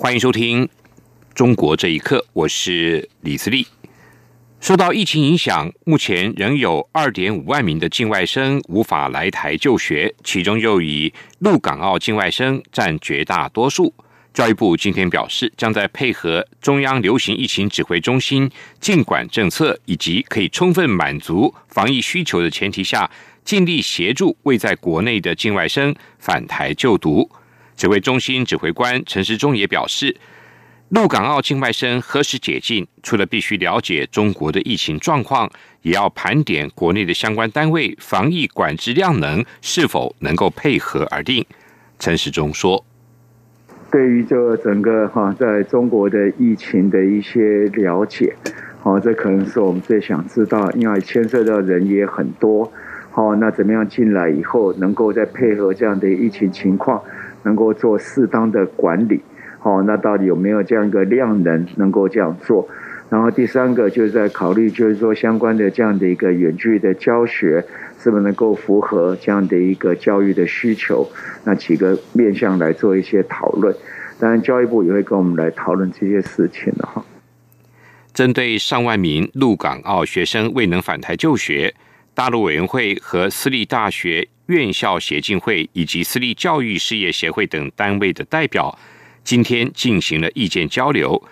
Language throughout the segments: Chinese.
欢迎收听《中国这一刻》，我是李自立。受到疫情影响，目前仍有二点五万名的境外生无法来台就学，其中又以陆港澳境外生占绝大多数。教育部今天表示，将在配合中央流行疫情指挥中心禁管政策以及可以充分满足防疫需求的前提下，尽力协助未在国内的境外生返台就读。指挥中心指挥官陈时中也表示，陆港澳境外生何时解禁，除了必须了解中国的疫情状况，也要盘点国内的相关单位防疫管制量能是否能够配合而定。陈时中说：“对于这整个哈，在中国的疫情的一些了解，好，这可能是我们最想知道，因为牵涉到人也很多，好，那怎么样进来以后，能够再配合这样的疫情情况？”能够做适当的管理，好，那到底有没有这样一个量能能够这样做？然后第三个就是在考虑，就是说相关的这样的一个远距的教学，是不是能够符合这样的一个教育的需求？那几个面向来做一些讨论。当然，教育部也会跟我们来讨论这些事情的哈。针对上万名陆港澳学生未能返台就学，大陆委员会和私立大学。院校协进会以及私立教育事业协会等单位的代表今天进行了意见交流。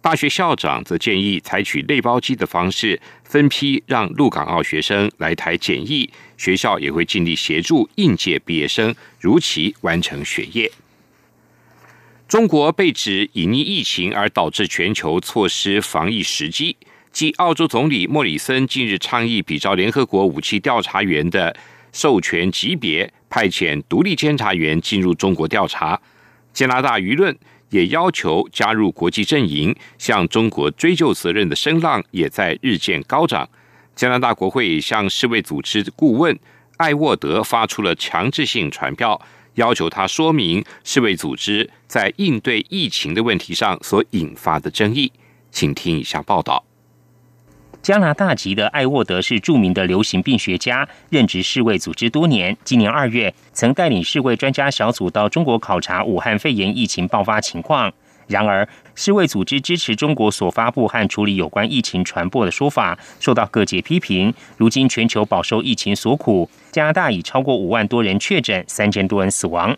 大学校长则建议采取内包机的方式，分批让陆港澳学生来台检疫。学校也会尽力协助应届毕业生如期完成学业。中国被指隐匿疫情而导致全球错失防疫时机，继澳洲总理莫里森近日倡议比照联合国武器调查员的。授权级别派遣独立监察员进入中国调查，加拿大舆论也要求加入国际阵营，向中国追究责任的声浪也在日渐高涨。加拿大国会向世卫组织顾问艾沃德发出了强制性传票，要求他说明世卫组织在应对疫情的问题上所引发的争议。请听以下报道。加拿大籍的艾沃德是著名的流行病学家，任职世卫组织多年。今年二月，曾带领世卫专家小组到中国考察武汉肺炎疫情爆发情况。然而，世卫组织支持中国所发布和处理有关疫情传播的说法，受到各界批评。如今，全球饱受疫情所苦，加拿大已超过五万多人确诊，三千多人死亡。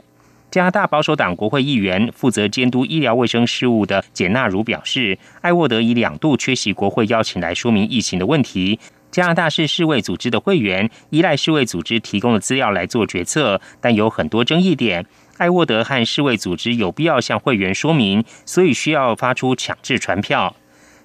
加拿大保守党国会议员负责监督医疗卫生事务的简纳茹表示，艾沃德已两度缺席国会邀请来说明疫情的问题。加拿大是世卫组织的会员，依赖世卫组织提供的资料来做决策，但有很多争议点。艾沃德和世卫组织有必要向会员说明，所以需要发出强制传票。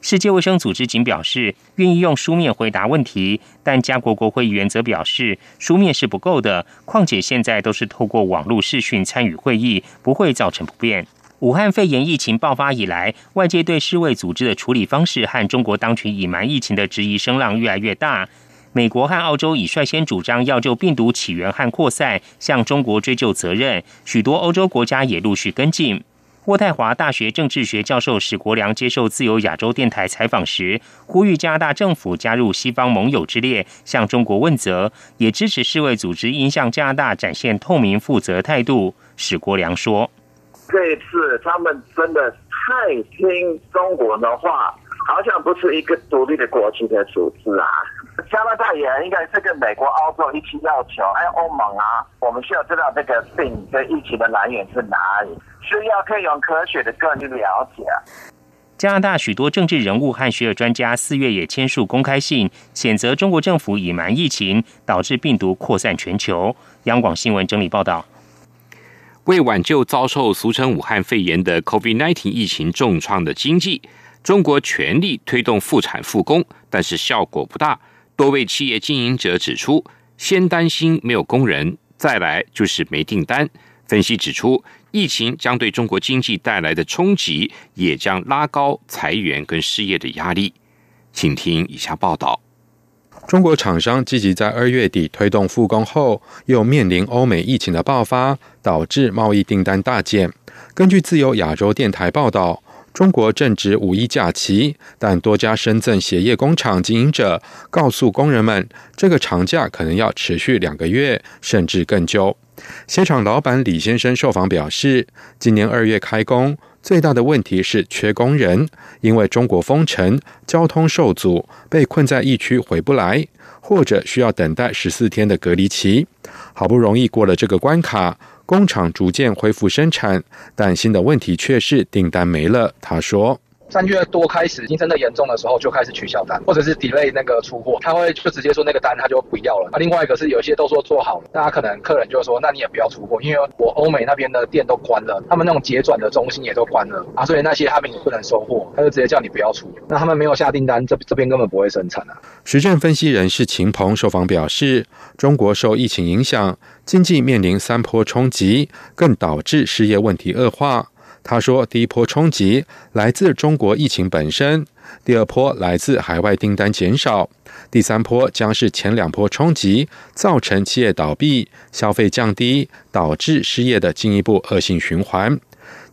世界卫生组织仅表示愿意用书面回答问题，但加国国会议员则表示书面是不够的。况且现在都是透过网络视讯参与会议，不会造成不便。武汉肺炎疫情爆发以来，外界对世卫组织的处理方式和中国当局隐瞒疫情的质疑声浪越来越大。美国和澳洲已率先主张要就病毒起源和扩散向中国追究责任，许多欧洲国家也陆续跟进。渥太华大学政治学教授史国良接受自由亚洲电台采访时，呼吁加拿大政府加入西方盟友之列，向中国问责，也支持世卫组织应向加拿大展现透明负责态度。史国良说：“这一次他们真的太听中国的话，好像不是一个独立的国际的组织啊。”加拿大也应该是跟美国、澳洲一起要求，还有欧盟啊，我们需要知道这个病的疫情的来源是哪里，需要可以用科学的个去了解。加拿大许多政治人物和学者专家四月也签署公开信，谴责中国政府隐瞒疫情，导致病毒扩散全球。央广新闻整理报道：为挽救遭受俗称武汉肺炎的 COVID-19 疫情重创的经济，中国全力推动复产复工，但是效果不大。多位企业经营者指出，先担心没有工人，再来就是没订单，分析指出，疫情将对中国经济带来的冲击，也将拉高裁员跟失业的压力。请听以下报道：中国厂商积极在二月底推动复工后，又面临欧美疫情的爆发，导致贸易订单大减。根据自由亚洲电台报道。中国正值五一假期，但多家深圳鞋业工厂经营者告诉工人们，这个长假可能要持续两个月，甚至更久。鞋厂老板李先生受访表示，今年二月开工，最大的问题是缺工人，因为中国封城，交通受阻，被困在疫区回不来，或者需要等待十四天的隔离期。好不容易过了这个关卡。工厂逐渐恢复生产，但新的问题却是订单没了。他说。三月多开始，竞争的严重的时候就开始取消单，或者是 delay 那个出货，他会就直接说那个单他就不要了。啊，另外一个是有一些都说做好，大家可能客人就说那你也不要出货，因为我欧美那边的店都关了，他们那种结转的中心也都关了啊，所以那些他们也不能收货，他就直接叫你不要出。那他们没有下订单，这这边根本不会生产啊。实政分析人士秦鹏受访表示，中国受疫情影响，经济面临三波冲击，更导致失业问题恶化。他说：“第一波冲击来自中国疫情本身，第二波来自海外订单减少，第三波将是前两波冲击造成企业倒闭、消费降低，导致失业的进一步恶性循环。”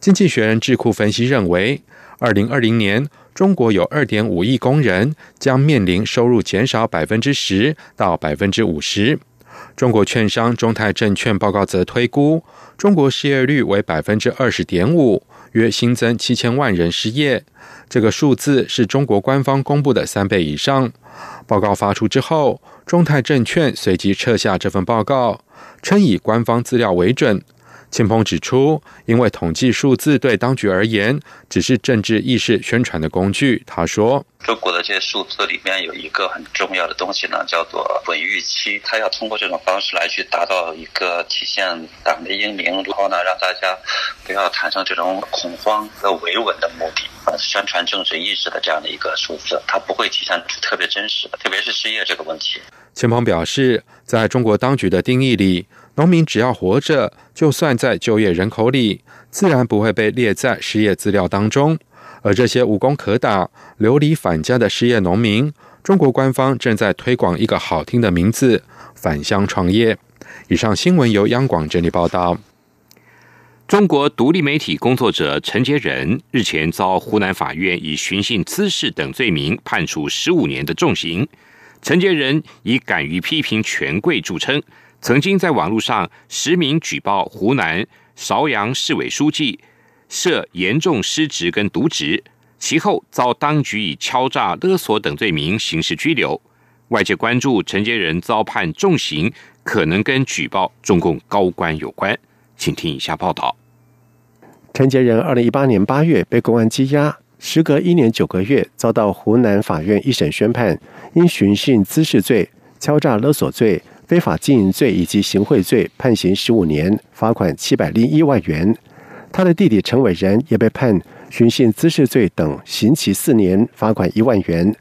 经济学人智库分析认为，二零二零年中国有二点五亿工人将面临收入减少百分之十到百分之五十。中国券商中泰证券报告则推估。中国失业率为百分之二十点五，约新增七千万人失业。这个数字是中国官方公布的三倍以上。报告发出之后，中泰证券随即撤下这份报告，称以官方资料为准。秦鹏指出，因为统计数字对当局而言只是政治意识宣传的工具。他说：“中国的这些数字里面有一个很重要的东西呢，叫做稳预期。他要通过这种方式来去达到一个体现党的英明，然后呢让大家不要产生这种恐慌和维稳的目的，呃，宣传政治意识的这样的一个数字，它不会体现出特别真实的，特别是失业这个问题。”秦鹏表示，在中国当局的定义里。农民只要活着，就算在就业人口里，自然不会被列在失业资料当中。而这些无功可打、流离返家的失业农民，中国官方正在推广一个好听的名字——返乡创业。以上新闻由央广整理报道。中国独立媒体工作者陈杰仁日前遭湖南法院以寻衅滋事等罪名判处十五年的重刑。陈杰仁以敢于批评权贵著称。曾经在网络上实名举报湖南邵阳市委书记涉严重失职跟渎职，其后遭当局以敲诈勒索等罪名刑事拘留。外界关注陈杰仁遭判重刑，可能跟举报中共高官有关。请听以下报道：陈杰仁二零一八年八月被公安羁押，时隔一年九个月，遭到湖南法院一审宣判，因寻衅滋事罪、敲诈勒索罪。非法经营罪以及行贿罪，判刑十五年，罚款七百零一万元。他的弟弟陈伟仁也被判寻衅滋事罪等，刑期四年，罚款一万元。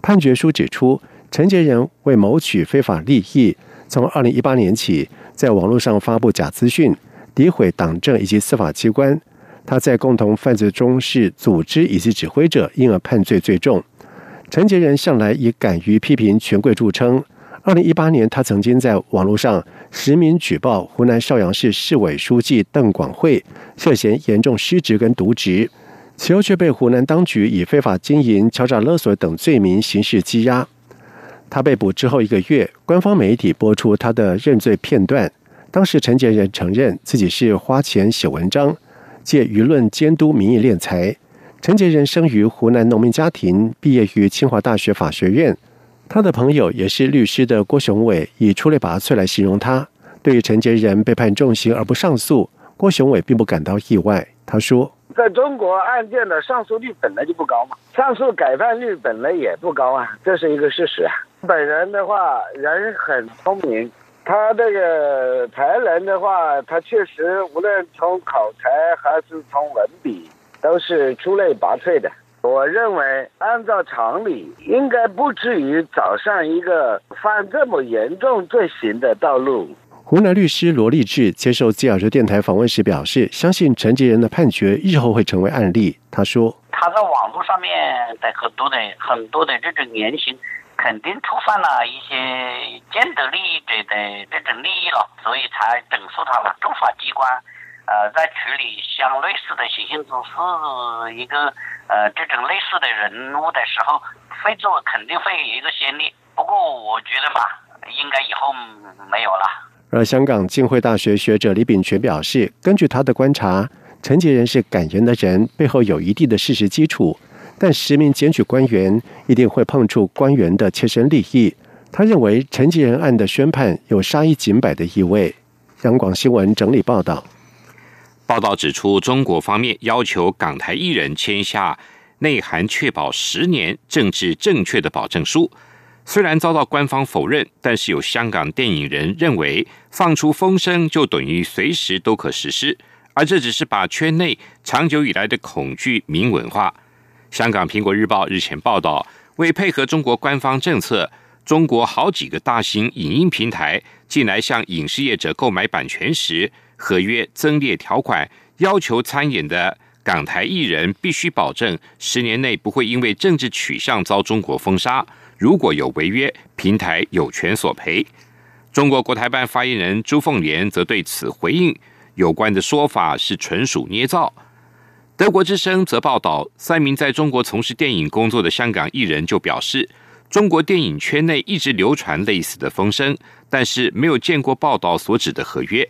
判决书指出，陈杰仁为谋取非法利益，从二零一八年起，在网络上发布假资讯，诋毁党政以及司法机关。他在共同犯罪中是组织以及指挥者，因而判罪最重。陈杰仁向来以敢于批评权贵著称。二零一八年，他曾经在网络上实名举报湖南邵阳市市委书记邓广惠涉嫌严重失职跟渎职，其后却被湖南当局以非法经营、敲诈勒索等罪名刑事羁押。他被捕之后一个月，官方媒体播出他的认罪片段。当时陈杰仁承认自己是花钱写文章，借舆论监督民意敛财。陈杰仁生于湖南农民家庭，毕业于清华大学法学院。他的朋友也是律师的郭雄伟以出类拔萃来形容他。对于陈杰仁被判重刑而不上诉，郭雄伟并不感到意外。他说：“在中国案件的上诉率本来就不高嘛，上诉改判率本来也不高啊，这是一个事实啊。本人的话人很聪明，他这个才能的话，他确实无论从口才还是从文笔，都是出类拔萃的。”我认为，按照常理，应该不至于走上一个犯这么严重罪行的道路。湖南律师罗立志接受吉尔州电台访问时表示，相信陈吉仁的判决日后会成为案例。他说：“他在网络上面的很多的很多的这种言行，肯定触犯了一些既得利益者的这种利益了，所以才整肃他了。政法机关，呃，在处理相类似的行刑之事一个呃这种类似的人物的时候，会做肯定会有一个先例。不过我觉得吧，应该以后没有了。”而香港浸会大学学者李炳全表示，根据他的观察，陈杰仁是感人的人，背后有一定的事实基础。但实名检举官员一定会碰触官员的切身利益。他认为陈杰仁案的宣判有杀一儆百的意味。央广新闻整理报道。报道指出，中国方面要求港台艺人签下内涵确保十年政治正确的保证书。虽然遭到官方否认，但是有香港电影人认为，放出风声就等于随时都可实施，而这只是把圈内长久以来的恐惧明文化。香港苹果日报日前报道，为配合中国官方政策，中国好几个大型影音平台近来向影视业者购买版权时，合约增列条款，要求参演的港台艺人必须保证十年内不会因为政治取向遭中国封杀。如果有违约，平台有权索赔。中国国台办发言人朱凤莲则对此回应，有关的说法是纯属捏造。德国之声则报道，三名在中国从事电影工作的香港艺人就表示，中国电影圈内一直流传类似的风声，但是没有见过报道所指的合约。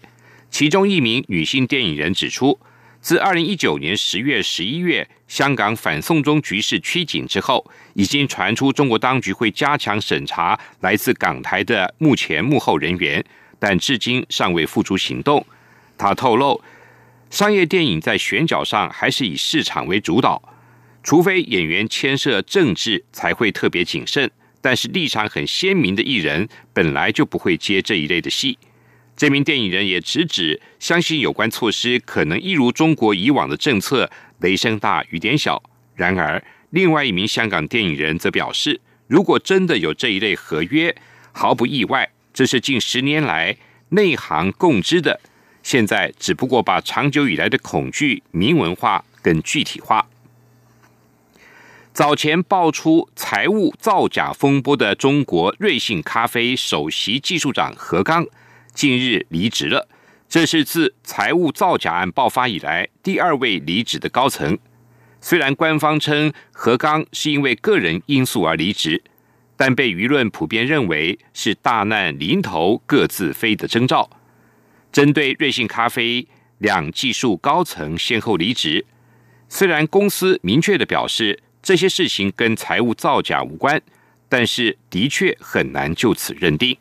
其中一名女性电影人指出。自二零一九年十月、十一月，香港反送中局势趋紧之后，已经传出中国当局会加强审查来自港台的目前幕后人员，但至今尚未付诸行动。他透露，商业电影在选角上还是以市场为主导，除非演员牵涉政治，才会特别谨慎。但是立场很鲜明的艺人，本来就不会接这一类的戏。这名电影人也直指，相信有关措施可能一如中国以往的政策，雷声大雨点小。然而，另外一名香港电影人则表示，如果真的有这一类合约，毫不意外，这是近十年来内行共知的。现在只不过把长久以来的恐惧明文化更具体化。早前爆出财务造假风波的中国瑞幸咖啡首席技术长何刚。近日离职了，这是自财务造假案爆发以来第二位离职的高层。虽然官方称何刚是因为个人因素而离职，但被舆论普遍认为是大难临头各自飞的征兆。针对瑞幸咖啡两技术高层先后离职，虽然公司明确的表示这些事情跟财务造假无关，但是的确很难就此认定。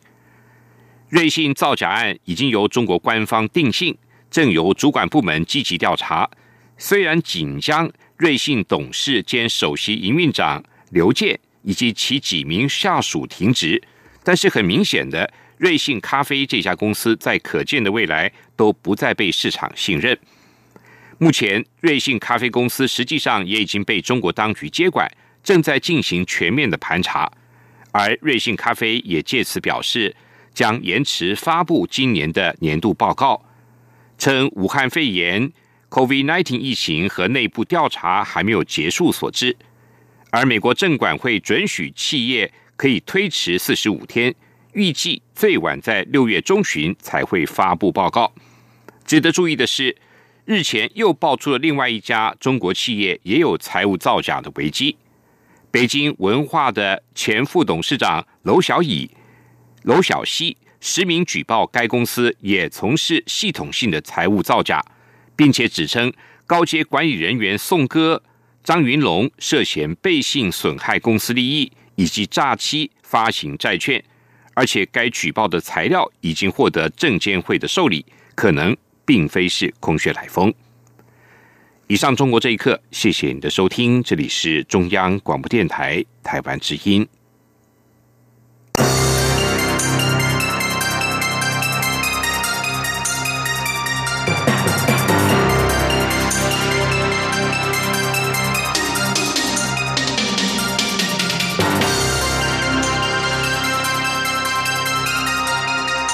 瑞信造假案已经由中国官方定性，正由主管部门积极调查。虽然仅将瑞信董事兼首席营运长刘健以及其几名下属停职，但是很明显的，瑞幸咖啡这家公司在可见的未来都不再被市场信任。目前，瑞幸咖啡公司实际上也已经被中国当局接管，正在进行全面的盘查，而瑞幸咖啡也借此表示。将延迟发布今年的年度报告，称武汉肺炎 （COVID-19） 疫情和内部调查还没有结束所致。而美国证管会准许企业可以推迟四十五天，预计最晚在六月中旬才会发布报告。值得注意的是，日前又爆出了另外一家中国企业也有财务造假的危机。北京文化的前副董事长娄小乙。娄小西实名举报该公司也从事系统性的财务造假，并且指称高阶管理人员宋哥、张云龙涉嫌背信损害公司利益以及诈欺发行债券，而且该举报的材料已经获得证监会的受理，可能并非是空穴来风。以上，中国这一刻，谢谢你的收听，这里是中央广播电台台湾之音。